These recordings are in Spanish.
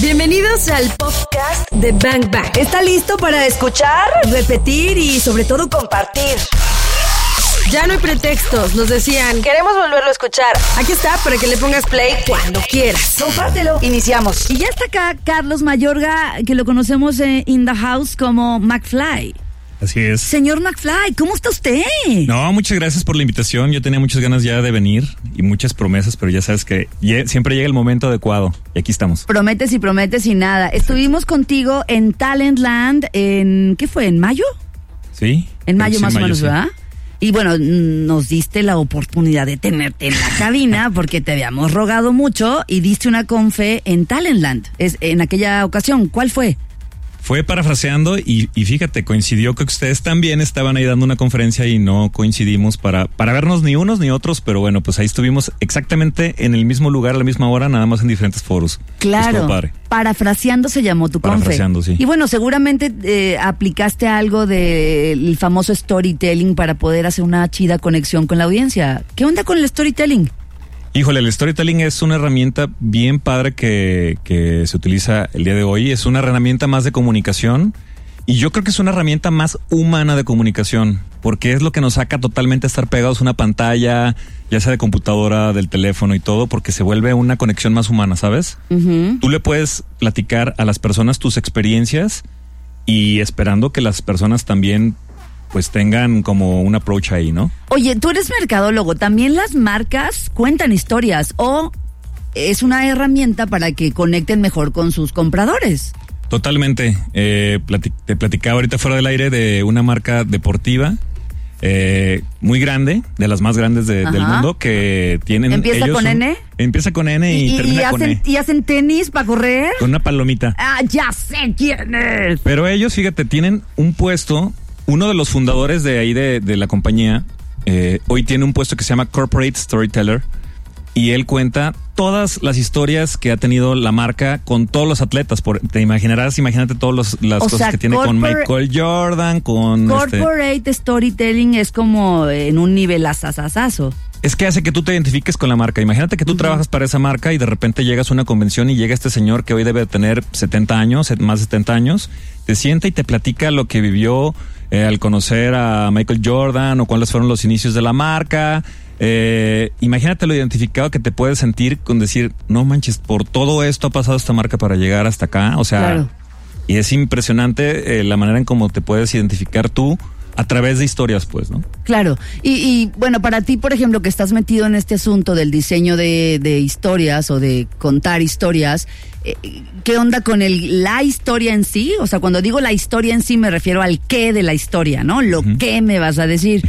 Bienvenidos al podcast de Bang Bang. ¿Está listo para escuchar, repetir y sobre todo compartir? Ya no hay pretextos, nos decían. Queremos volverlo a escuchar. Aquí está para que le pongas play cuando quieras. Compártelo. Iniciamos. Y ya está acá Carlos Mayorga, que lo conocemos en In the House como McFly. Así es. Señor McFly, ¿cómo está usted? No, muchas gracias por la invitación. Yo tenía muchas ganas ya de venir y muchas promesas, pero ya sabes que siempre llega el momento adecuado y aquí estamos. Prometes y prometes y nada. Estuvimos contigo en Talentland en, ¿qué fue? ¿En mayo? ¿Sí? En mayo más o menos, sí. ¿verdad? Y bueno, nos diste la oportunidad de tenerte en la cabina porque te habíamos rogado mucho y diste una confe en Talentland. Es, en aquella ocasión, ¿cuál fue? Fue parafraseando y, y fíjate, coincidió que ustedes también estaban ahí dando una conferencia y no coincidimos para, para vernos ni unos ni otros, pero bueno, pues ahí estuvimos exactamente en el mismo lugar a la misma hora, nada más en diferentes foros. Claro. Parafraseando se llamó tu confe. Parafraseando, sí. Y bueno, seguramente eh, aplicaste algo del famoso storytelling para poder hacer una chida conexión con la audiencia. ¿Qué onda con el storytelling? Híjole, el storytelling es una herramienta bien padre que, que se utiliza el día de hoy. Es una herramienta más de comunicación y yo creo que es una herramienta más humana de comunicación porque es lo que nos saca totalmente estar pegados a una pantalla, ya sea de computadora, del teléfono y todo, porque se vuelve una conexión más humana, ¿sabes? Tú le puedes platicar a las personas tus experiencias y esperando que las personas también pues tengan como un approach ahí, ¿no? Oye, tú eres mercadólogo, también las marcas cuentan historias o es una herramienta para que conecten mejor con sus compradores. Totalmente. Eh, te platicaba ahorita fuera del aire de una marca deportiva eh, muy grande, de las más grandes de- del mundo, que tienen. ¿Empieza ellos con un- N? Empieza con N y, termina hacen, E. y hacen tenis para correr. Con una palomita. Ah, ya sé quién es. Pero ellos, fíjate, tienen un puesto. Uno de los fundadores de ahí de, de la compañía eh, hoy tiene un puesto que se llama Corporate Storyteller. Y él cuenta todas las historias que ha tenido la marca con todos los atletas. Por, te imaginarás, imagínate todas las O cosas sea, que tiene con Michael Jordan, con... este- Corporate storytelling es como en un nivel asasasazo. Es que hace que tú te identifiques con la marca. Imagínate que tú trabajas para esa marca y de repente llegas a una convención y llega este señor que hoy debe tener 70 años, más de 70 años, te sienta y te platica lo que vivió eh, al conocer a Michael Jordan o cuáles fueron los inicios de la marca. Eh, imagínate lo identificado que te puedes sentir con decir, no manches, por todo esto ha pasado esta marca para llegar hasta acá. O sea, Claro. y es impresionante eh, la manera en cómo te puedes identificar tú a través de historias, pues, ¿no? Claro. Y, y, bueno, para ti, por ejemplo, que estás metido en este asunto del diseño de, de historias o de contar historias, eh, ¿qué onda con el, la historia en sí? O sea, cuando digo la historia en sí me refiero al qué de la historia, ¿no? Lo que me vas a decir.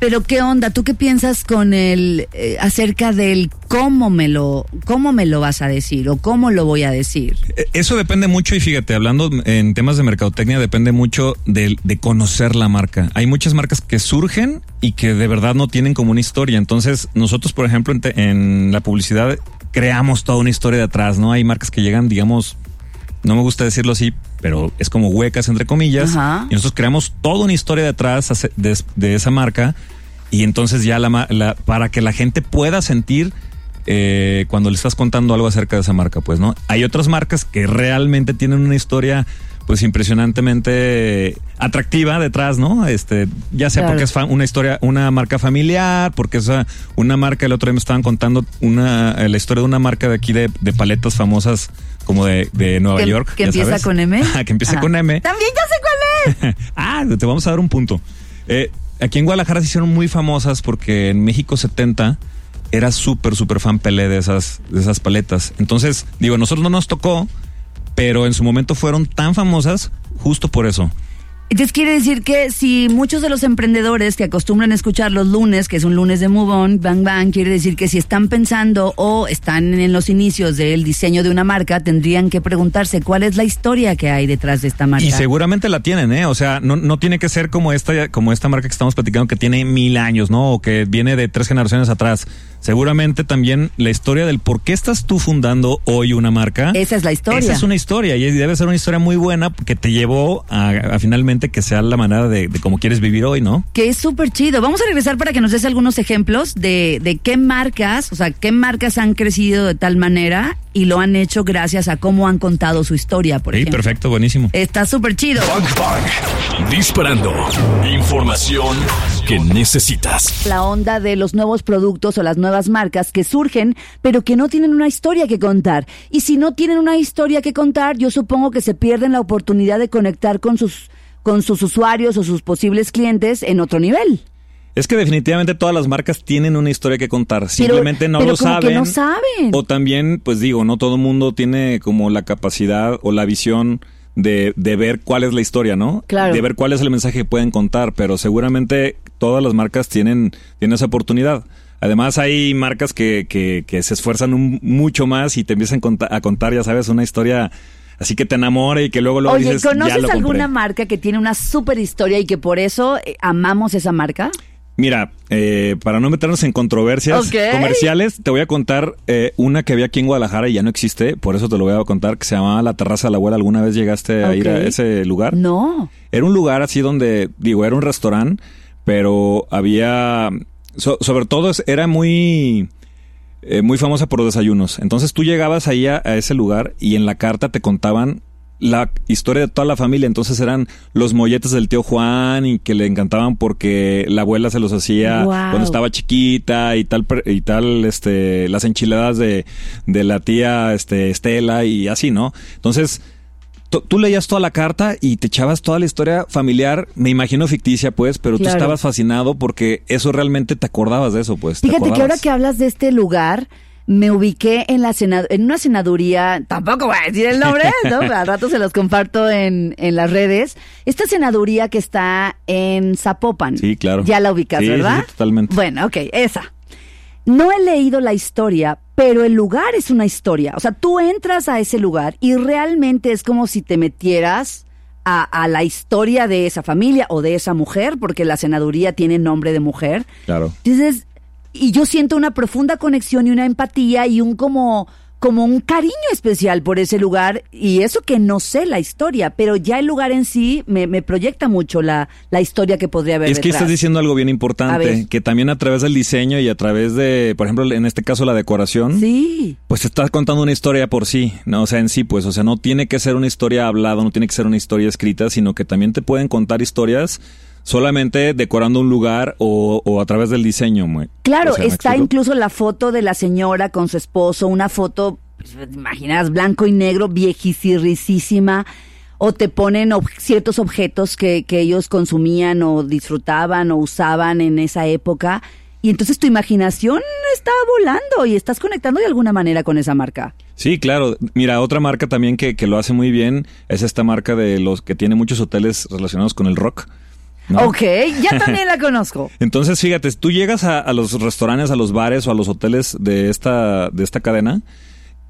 Pero qué onda, ¿tú qué piensas con el eh, acerca del cómo me lo cómo me lo vas a decir o cómo lo voy a decir? Eh, Eso depende mucho y fíjate, hablando en temas de mercadotecnia, depende mucho de, de conocer la marca. Hay muchas marcas que surgen y que de verdad no tienen como una historia. Entonces, nosotros, por ejemplo, en, te- en la publicidad creamos toda una historia de atrás, ¿no? Hay marcas que llegan, digamos, no me gusta decirlo así, pero es como huecas entre comillas. Ajá. Y nosotros creamos toda una historia detrás de, de esa marca y entonces ya la, para que la gente pueda sentir eh, cuando le estás contando algo acerca de esa marca, pues, ¿no? Hay otras marcas que realmente tienen una historia pues impresionantemente atractiva detrás, ¿no? Este, ya sea Claro. porque es una historia, una marca familiar, porque es ah, una marca, el otro día me estaban contando una, eh, la historia de una marca de aquí de, de paletas famosas como de, de Nueva Que- York. que empieza sabes. con M. Que empieza Ajá. con M. También ya sé cuál es. ah, te vamos a dar un punto. Eh, aquí en Guadalajara se hicieron muy famosas porque en México 70 era súper, súper fan Pelé de esas, de esas paletas. Entonces, digo, a nosotros no nos tocó, pero en su momento fueron tan famosas justo por eso. Entonces quiere decir que si muchos de los emprendedores que acostumbran a escuchar los lunes, que es un lunes de Move On, Bang Bang, quiere decir que si están pensando o están en los inicios del diseño de una marca, tendrían que preguntarse cuál es la historia que hay detrás de esta marca. Y seguramente la tienen, ¿eh? O sea, no, no tiene que ser como esta, como esta marca que estamos platicando que tiene mil años, ¿no? O que viene de tres generaciones atrás. Seguramente también la historia del por qué estás tú fundando hoy una marca. Esa es la historia. Esa es una historia y debe ser una historia muy buena que te llevó a, a finalmente realmente que sea la manera de, de cómo quieres vivir hoy, ¿no? Que es súper chido. Vamos a regresar para que nos des algunos ejemplos de, de qué marcas, o sea, qué marcas han crecido de tal manera y lo han hecho gracias a cómo han contado su historia, por Sí, ejemplo. perfecto, buenísimo. Está súper chido. Bang Bang. Disparando. Información que necesitas. La onda de los nuevos productos o las nuevas marcas que surgen, pero que no tienen una historia que contar. Y si no tienen una historia que contar, yo supongo que se pierden la oportunidad de conectar con sus, con sus usuarios o sus posibles clientes en otro nivel. Es que definitivamente todas las marcas tienen una historia que contar. Simplemente no pero lo como que saben. no saben. O también, pues digo, no todo el mundo tiene como la capacidad o la visión de, de ver cuál es la historia, ¿no? Claro. De ver cuál es el mensaje que pueden contar, pero seguramente todas las marcas tienen, tienen esa oportunidad. Además hay marcas que, que, que se esfuerzan un- mucho más y te empiezan a contar, ya sabes, una historia así que te enamora y que luego luego Oye, dices, ya ¿conoces lo compré". alguna marca que tiene una super historia y que por eso eh, amamos esa marca? Mira, eh, para no meternos en controversias comerciales, te voy a contar eh, una que había aquí en Guadalajara y ya no existe, por eso te lo voy a contar, que se llamaba La Terraza de la Abuela. ¿Alguna vez llegaste a ir a ese lugar? No. Era un lugar así donde, digo, era un restaurante, pero había, so- sobre todo era muy, eh, muy famosa por los desayunos. Entonces tú llegabas ahí a, a ese lugar y en la carta te contaban la historia de toda la familia. Entonces eran los molletes del tío Juan y que le encantaban porque la abuela se los hacía cuando estaba chiquita y tal, y tal, este, las enchiladas de, de la tía, este, Estela y así, ¿no? Entonces, tú- leías toda la carta y te echabas toda la historia familiar, me imagino ficticia, pues, pero Claro. tú estabas fascinado porque eso realmente te acordabas de eso, pues. te Fíjate que ahora que hablas de este lugar, me ubiqué en la sena- en una senaduría, tampoco voy a decir el nombre, ¿no? Al rato se los comparto en, en las redes. Esta senaduría que está en Zapopan. Sí, claro. Ya la ubicas, sí, ¿verdad? sí, totalmente. Bueno, ok, esa. No he leído la historia, pero el lugar es una historia. O sea, tú entras a ese lugar y realmente es como si te metieras a, a la historia de esa familia o de esa mujer, porque la senaduría tiene nombre de mujer. Claro. Entonces, y yo siento una profunda conexión y una empatía y un como como un cariño especial por ese lugar y eso que no sé la historia, pero ya el lugar en sí me, me proyecta mucho la, la historia que podría haber Es que estás diciendo algo bien importante, que también a través del diseño y a través de, por ejemplo, en este caso la decoración, Sí. pues te estás contando una historia por sí, ¿no? O sea, en sí, pues, o sea, no tiene que ser una historia hablada, no tiene que ser una historia escrita, sino que también te pueden contar historias solamente decorando un lugar o, o a través del diseño. Claro, O sea, ¿me está incluso la foto de la señora con su esposo, una foto, pues, imaginas, blanco y negro, viejísima, o te ponen ob- ciertos objetos que, que ellos consumían o disfrutaban o usaban en esa época, y entonces tu imaginación está volando y estás conectando de alguna manera con esa marca. Sí, claro. Mira, otra marca también que, que lo hace muy bien es esta marca de los que tiene muchos hoteles relacionados con el rock. ¿No? Ok, ya también la conozco. Entonces, fíjate, tú llegas a, a los restaurantes, a los bares o a los hoteles de esta, de esta cadena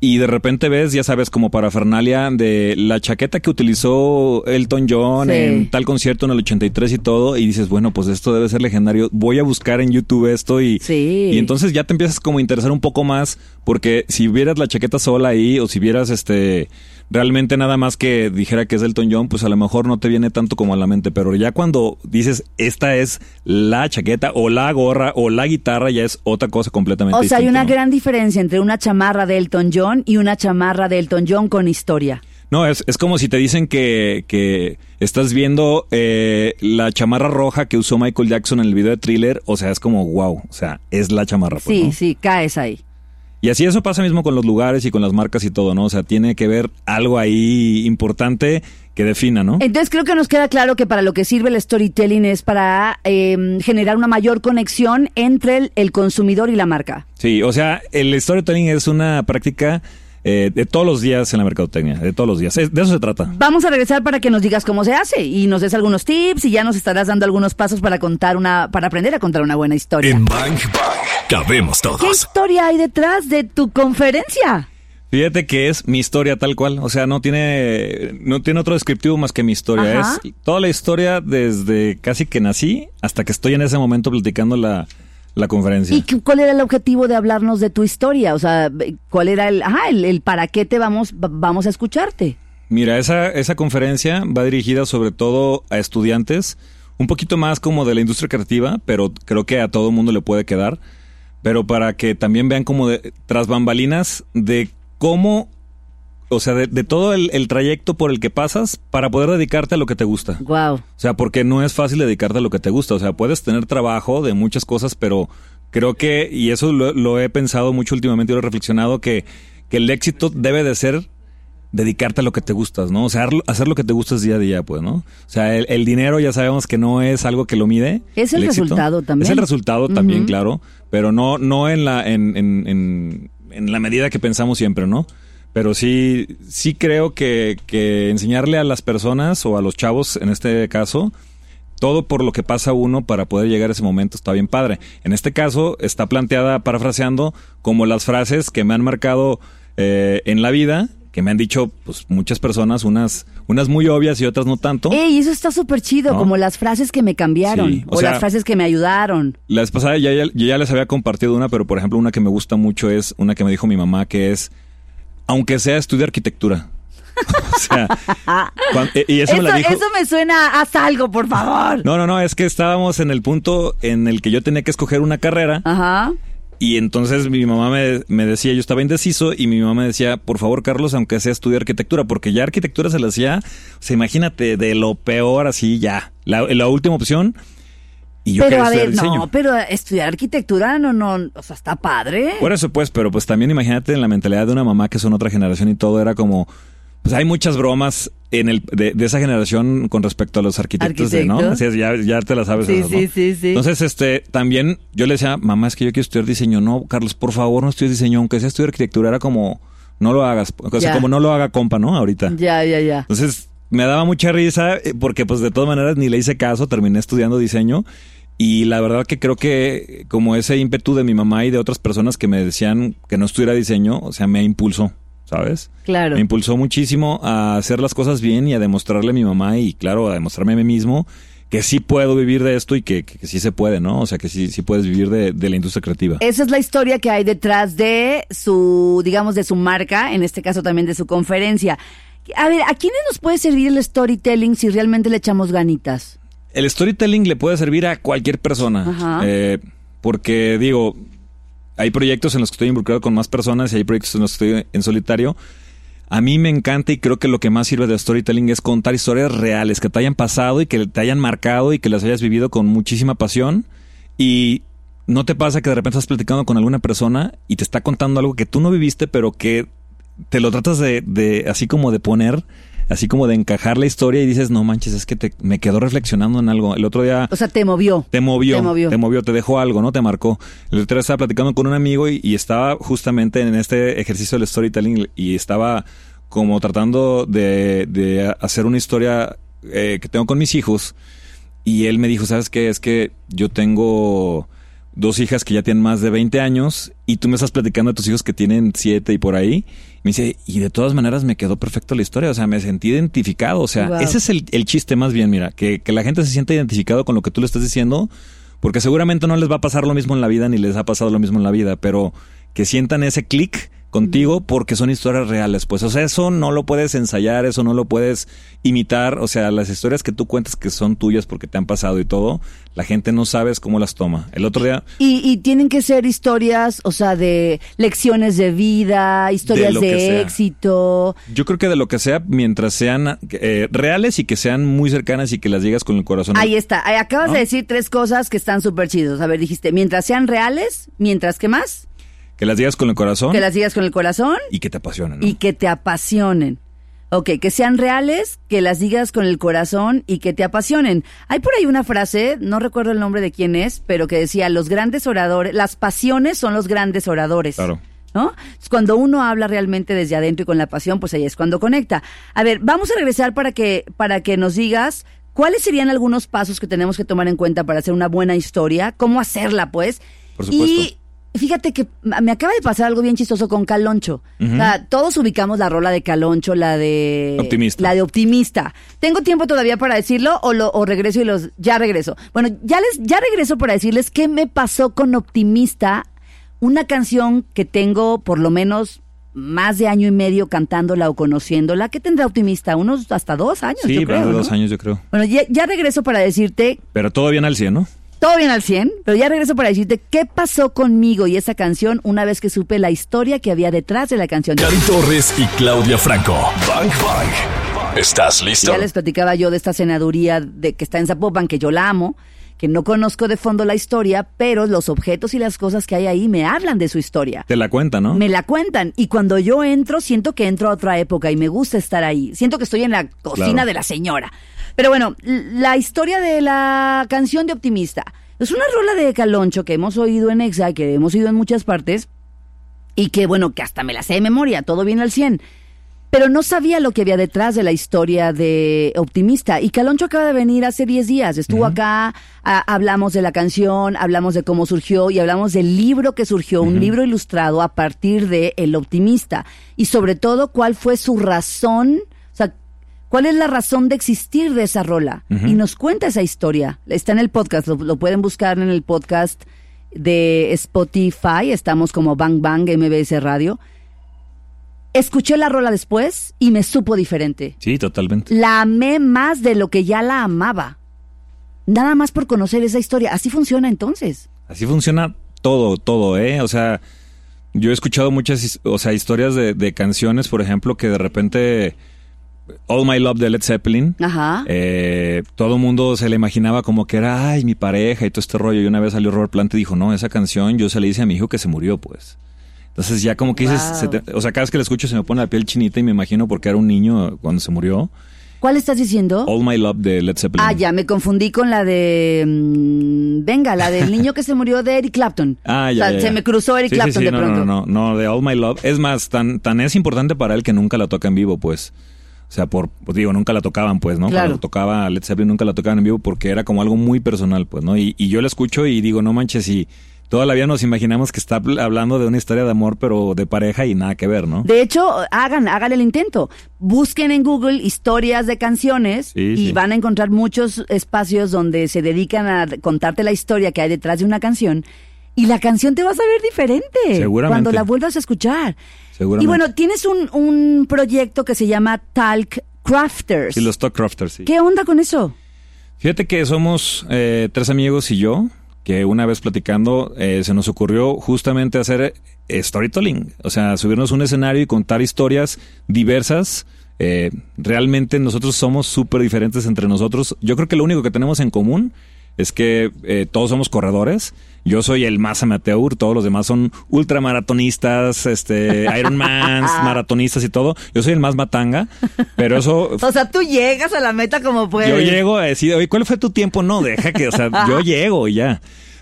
y de repente ves, ya sabes, como parafernalia de la chaqueta que utilizó Elton John Sí. en tal concierto en el 83 y todo, y dices, bueno, pues esto debe ser legendario. Voy a buscar en YouTube esto y, Sí. y entonces ya te empiezas como a interesar un poco más, porque si vieras la chaqueta sola ahí o si vieras este realmente nada más que dijera que es Elton John, pues a lo mejor no te viene tanto como a la mente, pero ya cuando dices esta es la chaqueta o la gorra o la guitarra ya es otra cosa completamente O sea, hay una ¿no? gran diferencia entre una chamarra de Elton John y una chamarra de Elton John con historia. No, es, es como si te dicen que, que estás viendo eh, la chamarra roja que usó Michael Jackson en el video de thriller, o sea, es como wow, o sea, es la chamarra. pues, Sí, ¿no? sí, caes ahí. Y así eso pasa mismo con los lugares y con las marcas y todo, ¿no? O sea, tiene que ver algo ahí importante que defina, ¿no? Entonces creo que nos queda claro que para lo que sirve el storytelling es para eh, generar una mayor conexión entre el, el consumidor y la marca. Sí, o sea, el storytelling es una práctica eh, de todos los días en la mercadotecnia, de todos los días. Es- de eso se trata. Vamos a regresar para que nos digas cómo se hace y nos des algunos tips y ya nos estarás dando algunos pasos para contar una, para aprender a contar una buena historia. En Bang Bang cabemos ¿Qué todos. historia hay detrás de tu conferencia? Fíjate que es mi historia tal cual, o sea, no tiene no tiene otro descriptivo más que mi historia. Ajá. Es toda la historia desde casi que nací hasta que estoy en ese momento platicando la, la conferencia. ¿Y cu- cuál era el objetivo de hablarnos de tu historia? O sea, ¿cuál era el, ajá, el, el para qué te vamos, va- vamos a escucharte? Mira, esa, esa conferencia va dirigida sobre todo a estudiantes, un poquito más como de la industria creativa, pero creo que a todo mundo le puede quedar. Pero para que también vean como de, tras bambalinas de cómo, o sea, de, de todo el, el trayecto por el que pasas para poder dedicarte a lo que te gusta. Wow. O sea, porque no es fácil dedicarte a lo que te gusta. O sea, puedes tener trabajo de muchas cosas, pero creo que, y eso lo, lo he pensado mucho últimamente y lo he reflexionado, que, que el éxito debe de ser dedicarte a lo que te gustas, ¿no? O sea, hacer lo que te gustas día a día, pues, ¿no? O sea, el, el dinero ya sabemos que no es algo que lo mide. Es el resultado también. Es el resultado también, claro, pero no, no en la, en, en, en, en la medida que pensamos siempre, ¿no? Pero sí, sí creo que, que enseñarle a las personas o a los chavos, en este caso, todo por lo que pasa uno para poder llegar a ese momento está bien padre. En este caso está planteada, parafraseando, como las frases que me han marcado eh, en la vida, que me han dicho pues muchas personas, unas, unas muy obvias y otras no tanto. Ey, eso está súper chido, ¿No? como las frases que me cambiaron Sí, o o, sea- las frases que me ayudaron. La vez pasada ya, ya, les había compartido una, pero por ejemplo una que me gusta mucho es una que me dijo mi mamá, que es, aunque sea estudia arquitectura. o sea, cuan- y eso, Eso, me la dijo. eso me suena, haz algo, por favor. No, no, no, es que estábamos en el punto en el que yo tenía que escoger una carrera Ajá. Y entonces mi mamá me, me decía, yo estaba indeciso y mi mamá me decía, por favor Carlos, aunque sea estudiar arquitectura, porque ya arquitectura se le hacía, o sea, imagínate, de lo peor así ya, la, la última opción y yo pero a ver, diseño. no, pero estudiar arquitectura no, no, o sea, está padre. Por eso pues, pero pues también imagínate en la mentalidad de una mamá que son otra generación y todo era como, pues hay muchas bromas en el de, de esa generación con respecto a los arquitectos, de, ¿no? Así es, ya, ya te la sabes. Sí, esas, ¿no? sí, sí, sí. Entonces, este, también yo le decía, mamá, es que yo quiero estudiar diseño. No, Carlos, por favor, no estudies diseño, aunque sea estudiar arquitectura, era como, no lo hagas. O sea, Ya. como no lo haga compa, ¿no? Ahorita. Ya, ya, ya. Entonces, me daba mucha risa eh, porque pues de todas maneras ni le hice caso, terminé estudiando diseño y la verdad que creo que como ese ímpetu de mi mamá y de otras personas que me decían que no estudiara diseño, o sea, me impulsó, ¿sabes? Claro. Me impulsó muchísimo a hacer las cosas bien y a demostrarle a mi mamá y claro, a demostrarme a mí mismo que sí puedo vivir de esto y que, que- que sí se puede, ¿no? O sea, que sí, sí puedes vivir de, de la industria creativa. Esa es la historia que hay detrás de su, digamos, de su marca, en este caso también de su conferencia. A ver, ¿a quiénes nos puede servir el storytelling si realmente le echamos ganitas? El storytelling le puede servir a cualquier persona. Ajá. Eh, porque digo, hay proyectos en los que estoy involucrado con más personas y hay proyectos en los que estoy en solitario. A mí me encanta y creo que lo que más sirve de storytelling es contar historias reales que te hayan pasado y que te hayan marcado y que las hayas vivido con muchísima pasión. Y no te pasa que de repente estás platicando con alguna persona y te está contando algo que tú no viviste, pero que te lo tratas de, de así como de poner, así como de encajar la historia y dices, no manches, es que te, me quedó reflexionando en algo. El otro día O sea, te movió. te movió, Te movió. te movió, te dejó algo, ¿no? Te marcó. El otro día estaba platicando con un amigo y, y estaba justamente en este ejercicio del storytelling y estaba como tratando de, de hacer una historia eh, que tengo con mis hijos y él me dijo, ¿sabes qué? Es que yo tengo dos hijas que ya tienen más de 20 años y tú me estás platicando de tus hijos que tienen 7 y por ahí. Me dice, y de todas maneras me quedó perfecto la historia, o sea, me sentí identificado, o sea, Wow. ese es el, el chiste más bien, mira, que, que la gente se sienta identificado con lo que tú le estás diciendo, porque seguramente no les va a pasar lo mismo en la vida ni les ha pasado lo mismo en la vida, pero que sientan ese clic contigo porque son historias reales, pues, o sea, eso no lo puedes ensayar, eso no lo puedes imitar, o sea, las historias que tú cuentas que son tuyas porque te han pasado y todo, la gente no sabes cómo las toma. El otro día, Y, y tienen que ser historias, o sea, de lecciones de vida, historias de, éxito. yo creo que de lo que sea, mientras sean eh, reales y que sean muy cercanas y que las digas con el corazón. Ahí está. Acabas ¿No? de decir tres cosas que están súper chidos. A ver, dijiste, mientras sean reales, mientras que más, Que las digas con el corazón que las digas con el corazón y que te apasionen. ¿no? y que te apasionen. Ok, que sean reales, que las digas con el corazón y que te apasionen. Hay por ahí una frase, no recuerdo el nombre de quién es, pero que decía, los grandes oradores, las pasiones son los grandes oradores. Claro. ¿No? Cuando uno habla realmente desde adentro y con la pasión, pues ahí es cuando conecta. A ver, vamos a regresar para que, para que nos digas cuáles serían algunos pasos que tenemos que tomar en cuenta para hacer una buena historia, cómo hacerla, pues. Por supuesto. Y fíjate que me acaba de pasar algo bien chistoso con Caloncho. O sea, todos ubicamos la rola de Caloncho, la de... Optimista. La de Optimista. ¿Tengo tiempo todavía para decirlo o, lo, o regreso y los... Ya regreso. Bueno, ya les ya regreso para decirles qué me pasó con Optimista, una canción que tengo por lo menos más de año y medio cantándola o conociéndola. ¿Qué tendrá Optimista? Unos hasta dos años, Sí, yo más creo. ¿no? dos años yo creo. Bueno, ya, ya regreso para decirte, Pero todo bien al 100, ¿no? Todo bien al 100, pero ya regreso para decirte qué pasó conmigo y esa canción una vez que supe la historia que había detrás de la canción. Cari Torres y Claudia Franco. Bang Bang. ¿Estás listo? Ya les platicaba yo de esta senaduría de que está en Zapopan, que yo la amo, que no conozco de fondo la historia, pero los objetos y las cosas que hay ahí me hablan de su historia. Te la cuenta, ¿no? Me la cuentan y cuando yo entro siento que entro a otra época y me gusta estar ahí. Siento que estoy en la cocina Claro. de la señora. Pero bueno, la historia de la canción de Optimista es una rola de Caloncho que hemos oído en Exa, que hemos oído en muchas partes y que bueno, que hasta me la sé de memoria, todo bien al 100. Pero no sabía lo que había detrás de la historia de Optimista. Y Caloncho acaba de venir hace 10 días. Estuvo acá, a- hablamos de la canción, hablamos de cómo surgió y hablamos del libro que surgió, un libro ilustrado a partir de El Optimista. Y sobre todo, cuál fue su razón, o sea, cuál es la razón de existir de esa rola. Y nos cuenta esa historia. Está en el podcast, lo, lo pueden buscar en el podcast de Spotify. Estamos como Bang Bang MBS Radio. Escuché la rola después y me supo diferente. Sí, totalmente. La amé más de lo que ya la amaba. Nada más por conocer esa historia. Así funciona entonces. Así funciona todo, todo, ¿eh? O sea, yo he escuchado muchas, o sea, historias de, de canciones, por ejemplo, que de repente All My Love de Led Zeppelin, Ajá. eh, todo el mundo se le imaginaba como que era, ay, mi pareja y todo este rollo. Y una vez salió Robert Plant y dijo, no, esa canción yo se le hice a mi hijo que se murió, pues. Entonces ya como que dices, Wow. se te- o sea, cada vez que la escucho se me pone la piel chinita y me imagino porque era un niño cuando se murió. ¿Cuál estás diciendo? All My Love de Led Zeppelin. Ah, ya, me confundí con la de... mm, venga, la del niño que se murió de Eric Clapton. Ah, O ya, sea, ya, se me cruzó Eric Sí, sí, Clapton sí, de no, pronto. No, no, no, de All My Love. Es más, tan, tan es importante para él que nunca la toca en vivo, pues. O sea, por, pues digo, nunca la tocaban, pues, ¿no? Claro. Cuando tocaba Led Zeppelin nunca la tocaban en vivo porque era como algo muy personal, pues, ¿no? Y, y yo la escucho y digo, no manches, y toda la vida nos imaginamos que está habl- hablando de una historia de amor, pero de pareja y nada que ver, ¿no? De hecho, hagan, hagan el intento. Busquen en Google historias de canciones Sí, y sí. van a encontrar muchos espacios donde se dedican a contarte la historia que hay detrás de una canción. Y la canción te va a saber diferente Seguramente. cuando la vuelvas a escuchar. Seguramente. Y bueno, tienes un, un proyecto que se llama Talk Crafters. Sí, los Stock Crafters, sí. ¿Qué onda con eso? Fíjate que somos eh, tres amigos y yo, que una vez platicando eh, se nos ocurrió justamente hacer eh, storytelling, o sea, subirnos un escenario y contar historias diversas. Eh, realmente nosotros somos súper diferentes entre nosotros. Yo creo que lo único que tenemos en común es que eh, todos somos corredores. Yo soy el más amateur, todos los demás son ultramaratonistas, este, Ironmans, maratonistas y todo. Yo soy el más matanga, pero eso O sea, tú llegas a la meta como puedes. yo llego a decir, oye, ¿cuál fue tu tiempo? No, deja que, o sea, yo llego y ya.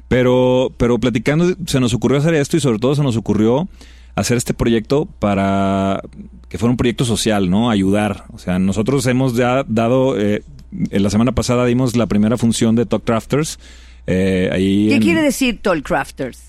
Pero, pero platicando, se nos ocurrió hacer esto y sobre todo se nos ocurrió hacer este proyecto para que fuera un proyecto social, ¿no? Ayudar. O sea, nosotros hemos ya dado, eh, en la semana pasada dimos la primera función de Talk Crafters. eh, ahí ¿Qué en- quiere decir Talk Crafters?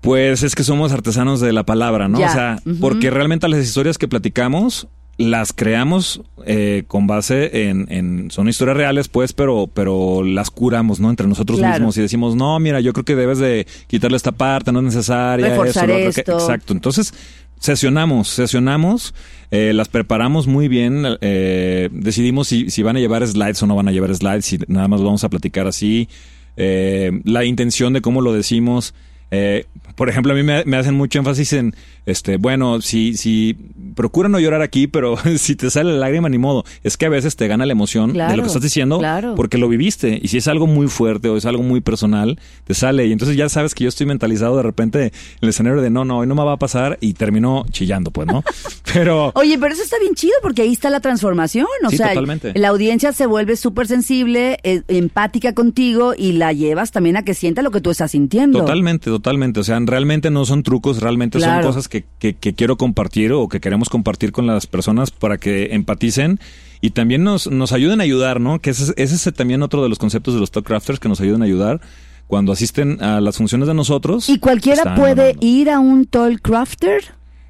pues es que somos artesanos de la palabra, ¿no? Ya. O sea, porque realmente las historias que platicamos las creamos eh, con base en, en- son historias reales, pues, pero pero las curamos, ¿no? Entre nosotros Claro. mismos y decimos, no, mira, yo creo que debes de quitarle esta parte, no es necesaria. Reforzar lo otro que-". exacto. Entonces sesionamos, sesionamos, eh, las preparamos muy bien, eh, decidimos si, si van a llevar slides o no van a llevar slides, si nada más vamos a platicar así, eh, la intención de cómo lo decimos. Eh, por ejemplo, a mí me, me hacen mucho énfasis en, este, bueno, si, si procura no llorar aquí, pero si te sale la lágrima, ni modo. Es que a veces te gana la emoción de lo que estás diciendo claro. porque lo viviste. Y si es algo muy fuerte o es algo muy personal, te sale. Y entonces ya sabes que yo estoy mentalizado de repente en el escenario de no, no, hoy no me va a pasar y termino chillando, pues, ¿no? Pero Oye, pero eso está bien chido porque ahí está la transformación. O Sí, sea, totalmente. la audiencia se vuelve súper sensible, eh, empática contigo y la llevas también a que sienta lo que tú estás sintiendo. Totalmente, totalmente. O sea, realmente no son trucos, realmente Claro. son cosas que, que- que quiero compartir o que queremos compartir con las personas para que empaticen y también nos, nos ayuden a ayudar, ¿no? Que ese, ese es también otro de los conceptos de los Talk Crafters que nos ayuden a ayudar cuando asisten a las funciones de nosotros. ¿Y cualquiera puede ganando. ir a un Talk Crafter?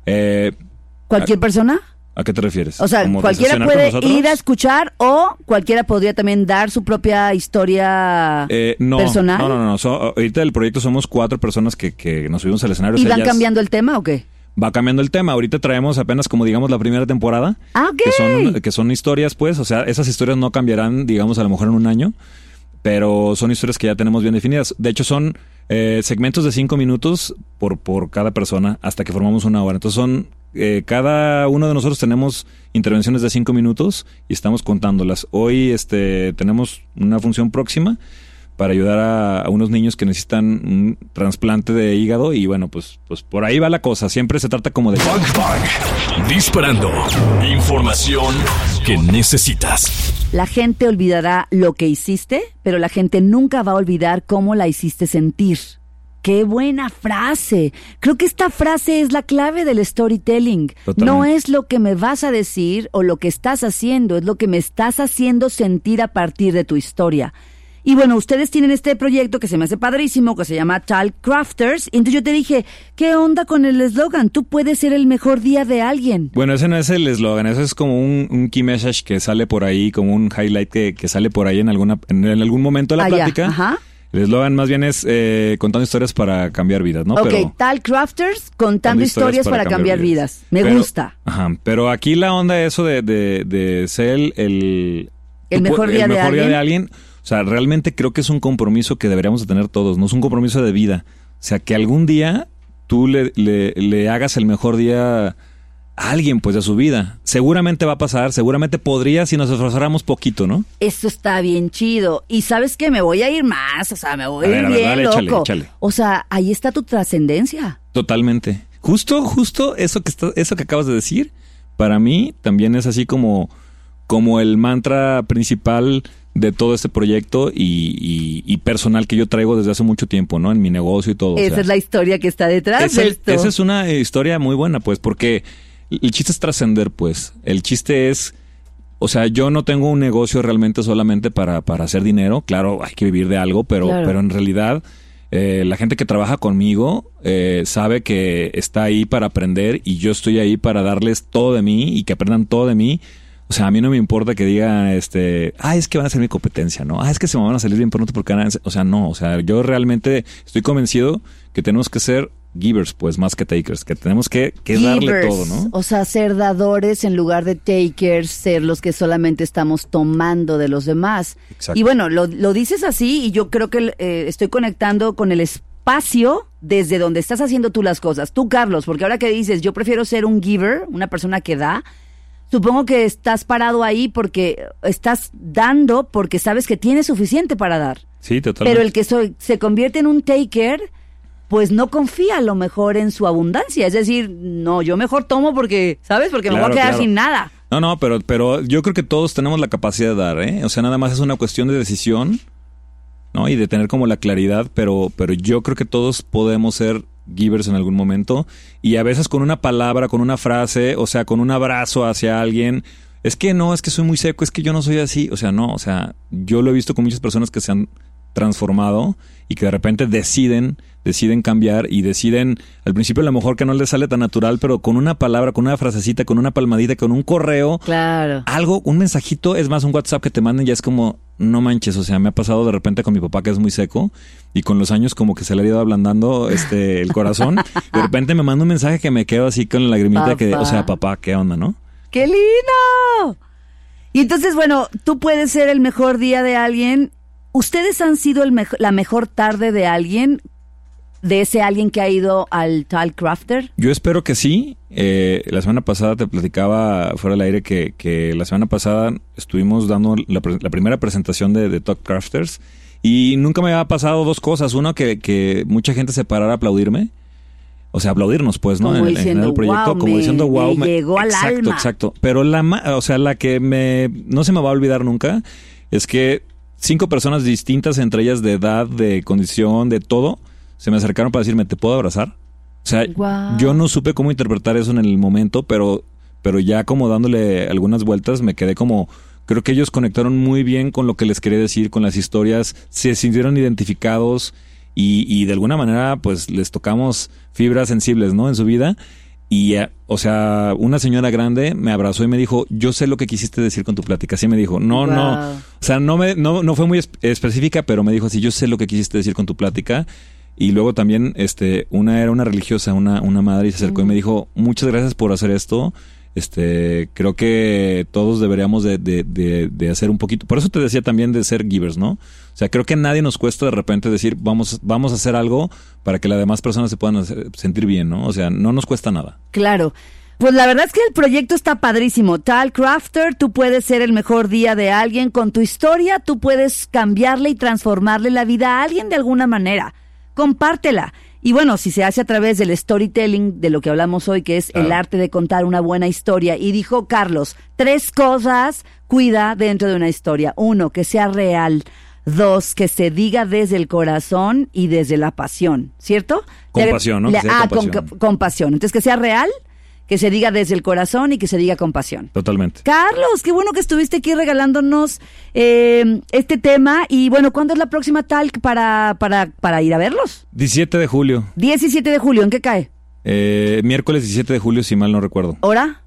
Eh, ¿Cualquier persona? ¿A qué te refieres? O sea, ¿Como de cualquiera puede ir a escuchar o cualquiera podría también dar su propia historia Eh, no, personal. no, no, no. So- ahorita del proyecto somos cuatro personas que, que nos subimos al escenario. ¿Y van cambiando el tema o qué? va cambiando el tema. Ahorita traemos apenas como digamos la primera temporada. Ah, ok. Que son, que son historias, pues, o sea, esas historias no cambiarán, digamos, a lo mejor en un año, pero son historias que ya tenemos bien definidas. De hecho, son eh, segmentos de cinco minutos por, por cada persona hasta que formamos una hora. Entonces son, eh, cada uno de nosotros tenemos intervenciones de cinco minutos y estamos contándolas. Hoy este, tenemos una función próxima para ayudar a, a unos niños que necesitan un trasplante de hígado y bueno, pues, pues por ahí va la cosa. Siempre se trata como de... Bang Bang. Disparando. Información que necesitas. La gente olvidará lo que hiciste, pero la gente nunca va a olvidar cómo la hiciste sentir. ¡Qué buena frase! Creo que esta frase es la clave del storytelling. Totalmente. No es lo que me vas a decir o lo que estás haciendo, es lo que me estás haciendo sentir a partir de tu historia. Y bueno, ustedes tienen este proyecto que se me hace padrísimo, que se llama Talk Crafters. Y entonces yo te dije, ¿qué onda con el eslogan? Tú puedes ser el mejor día de alguien. Bueno, ese no es el eslogan, eso es como un, un key message que sale por ahí, como un highlight que, que sale por ahí en alguna en, en algún momento de la Ah, ya, plática. ajá. El eslogan más bien es eh, contando historias para cambiar vidas, ¿no? ok, Talk Crafters contando historias, para, cambiar vidas. Me Pero- gusta. Ajá, pero aquí la onda eso de, de, de ser el... El, mejor día el de día alguien. de alguien. O sea, realmente creo que es un compromiso que deberíamos de tener todos, no es un compromiso de vida. O sea, que algún día tú le, le, le hagas el mejor día a alguien, pues, de su vida. Seguramente va a pasar, seguramente podría si nos esforzáramos poquito, ¿no? Eso está bien chido. Y sabes que me voy a ir más, o sea, me voy A a, ver, ir a ver, bien dale, loco. échale, échale. O sea, ahí está tu trascendencia. Totalmente. Justo, justo eso que está, eso que acabas de decir, para mí también es así como, como el mantra principal de todo este proyecto y, y- y personal que yo traigo desde hace mucho tiempo, ¿no? En mi negocio y todo. o Esa sea, es la historia que está detrás esa, de esto. esa es una historia muy buena, pues, porque el chiste es trascender, pues. El chiste es, o sea, yo no tengo un negocio realmente solamente para, para hacer dinero. Claro, hay que vivir de algo, pero, Claro. pero en realidad eh, la gente que trabaja conmigo eh, sabe que está ahí para aprender y yo estoy ahí para darles todo de mí y que aprendan todo de mí. O sea, a mí no me importa que digan, este, ah, es que van a ser mi competencia, ¿no? Ah, es que se me van a salir bien pronto porque van a... O sea, no, o sea, yo realmente estoy convencido que tenemos que ser givers, pues, más que takers, que tenemos que, que darle todo, ¿no? O sea, ser dadores en lugar de takers, ser los que solamente estamos tomando de los demás. Exacto. Y bueno, lo, lo dices así y yo creo que eh, estoy conectando con el espacio desde donde estás haciendo tú las cosas. Tú, Carlos, porque ahora que dices, yo prefiero ser un giver, una persona que da, supongo que estás parado ahí porque estás dando porque sabes que tienes suficiente para dar. Sí, totalmente. Pero el que soy- se convierte en un taker, pues no confía a lo mejor en su abundancia. Es decir, no, yo mejor tomo porque, ¿sabes? Porque me voy a quedar claro. sin nada. No, no, pero, pero yo creo que todos tenemos la capacidad de dar, ¿eh? O sea, nada más es una cuestión de decisión, ¿no? Y de tener como la claridad, pero, pero yo creo que todos podemos ser givers en algún momento y a veces con una palabra, con una frase, o sea, con un abrazo hacia alguien. Es que no, es que soy muy seco, es que yo no soy así. O sea, no, o sea, yo lo he visto con muchas personas que se han transformado y que de repente deciden, deciden cambiar y deciden, al principio a lo mejor que no les sale tan natural, pero con una palabra, con una frasecita, con una palmadita, con un correo, Claro. algo, un mensajito, es más, un WhatsApp que te manden ya es como, no manches, o sea, me ha pasado de repente con mi papá que es muy seco y con los años como que se le ha ido ablandando este el corazón. de repente me manda un mensaje que me quedo así con la lagrimita que, o sea, papá, ¿qué onda, no? ¡Qué lindo! Y entonces, bueno, tú puedes ser el mejor día de alguien. ¿Ustedes han sido el mejo- la mejor tarde de alguien? De ese alguien que ha ido al Tal Crafter. Yo espero que sí. Eh, la semana pasada te platicaba fuera del aire que, que la semana pasada estuvimos dando la, primera presentación de, de Talk Crafters y nunca me había pasado dos cosas. Uno, que, que mucha gente se parara a aplaudirme. O sea, aplaudirnos, pues, ¿no? Como En- en diciendo, el proyecto, "Wow, como me- diciendo, wow, me llegó al exacto, alma". Exacto, Pero la, o sea, la que me, no se me va a olvidar nunca es que cinco personas distintas, entre ellas de edad, de condición, de todo, se me acercaron para decirme, ¿te puedo abrazar? O sea, yo no supe cómo interpretar eso en el momento, pero, pero ya como dándole algunas vueltas me quedé como, creo que ellos conectaron muy bien con lo que les quería decir, con las historias, se sintieron identificados y, y de alguna manera pues les tocamos fibras sensibles, ¿no? En su vida. Y, eh, o sea, una señora grande me abrazó y me dijo, yo sé lo que quisiste decir con tu plática. Así me dijo, no, no. O sea, no, me, no, no fue muy esp- específica, pero me dijo así, yo sé lo que quisiste decir con tu plática. Y luego también, este, una era una religiosa, una, una madre, y se acercó y me dijo, muchas gracias por hacer esto. Este, creo que todos deberíamos de, de, de, de hacer un poquito. Por eso te decía también de ser givers, ¿no? O sea, creo que a nadie nos cuesta de repente decir, vamos, vamos a hacer algo para que las demás personas se puedan hacer- sentir bien, ¿no? O sea, no nos cuesta nada. Claro. Pues la verdad es que el proyecto está padrísimo. Tal Crafter, tú puedes ser el mejor día de alguien. Con tu historia, tú puedes cambiarle y transformarle la vida a alguien de alguna manera. Compártela. Y bueno, si se hace a través del storytelling, de lo que hablamos hoy, que es el Claro. arte de contar una buena historia. Y dijo Carlos, tres cosas cuida dentro de una historia. Uno, que sea real. Dos, que se diga desde el corazón y desde la pasión, ¿cierto? Con Le- pasión, ¿no? le- ah, con con, pasión. con pasión. Entonces, que sea real, que se diga desde el corazón y que se diga con pasión. Totalmente. Carlos, qué bueno que estuviste aquí regalándonos eh, este tema. Y bueno, ¿cuándo es la próxima talk para, para, para ir a verlos? 17 de julio. 17 de julio, ¿en qué cae? Eh, miércoles 17 de julio, si mal no recuerdo. ¿Hora?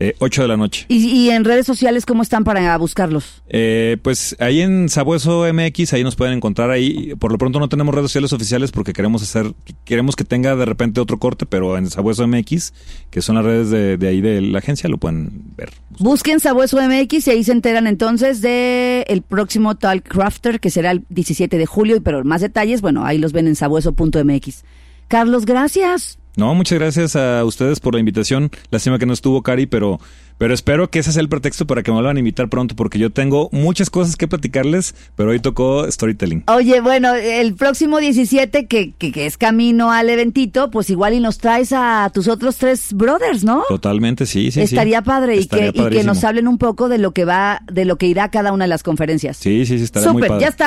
Eh, 8 de la noche. Y, y en redes sociales, ¿cómo están para buscarlos? Eh, pues ahí en Sabueso MX, ahí nos pueden encontrar ahí. Por lo pronto no tenemos redes sociales oficiales porque queremos hacer, queremos que tenga de repente otro corte, pero en Sabueso MX, que son las redes de, de ahí de la agencia, lo pueden ver. Busquen Sabueso MX y ahí se enteran entonces de el próximo Talk Crafter, que será el 17 de julio. Y Pero más detalles, bueno, ahí los ven en sabueso.mx. Carlos, gracias. No, muchas gracias a ustedes por la invitación. Lástima que no estuvo Cari, pero, pero espero que ese sea el pretexto para que me vuelvan a invitar pronto, porque yo tengo muchas cosas que platicarles, pero hoy tocó storytelling. Oye, bueno, el próximo 17, que, que, que es camino al eventito, pues igual y nos traes a tus otros tres brothers, ¿no? Totalmente, sí, sí, sí. Estaría padre y que, y que nos hablen un poco de lo que va, de lo que irá cada una de las conferencias. Sí, sí, sí, estaría muy Súper, padre. ya está.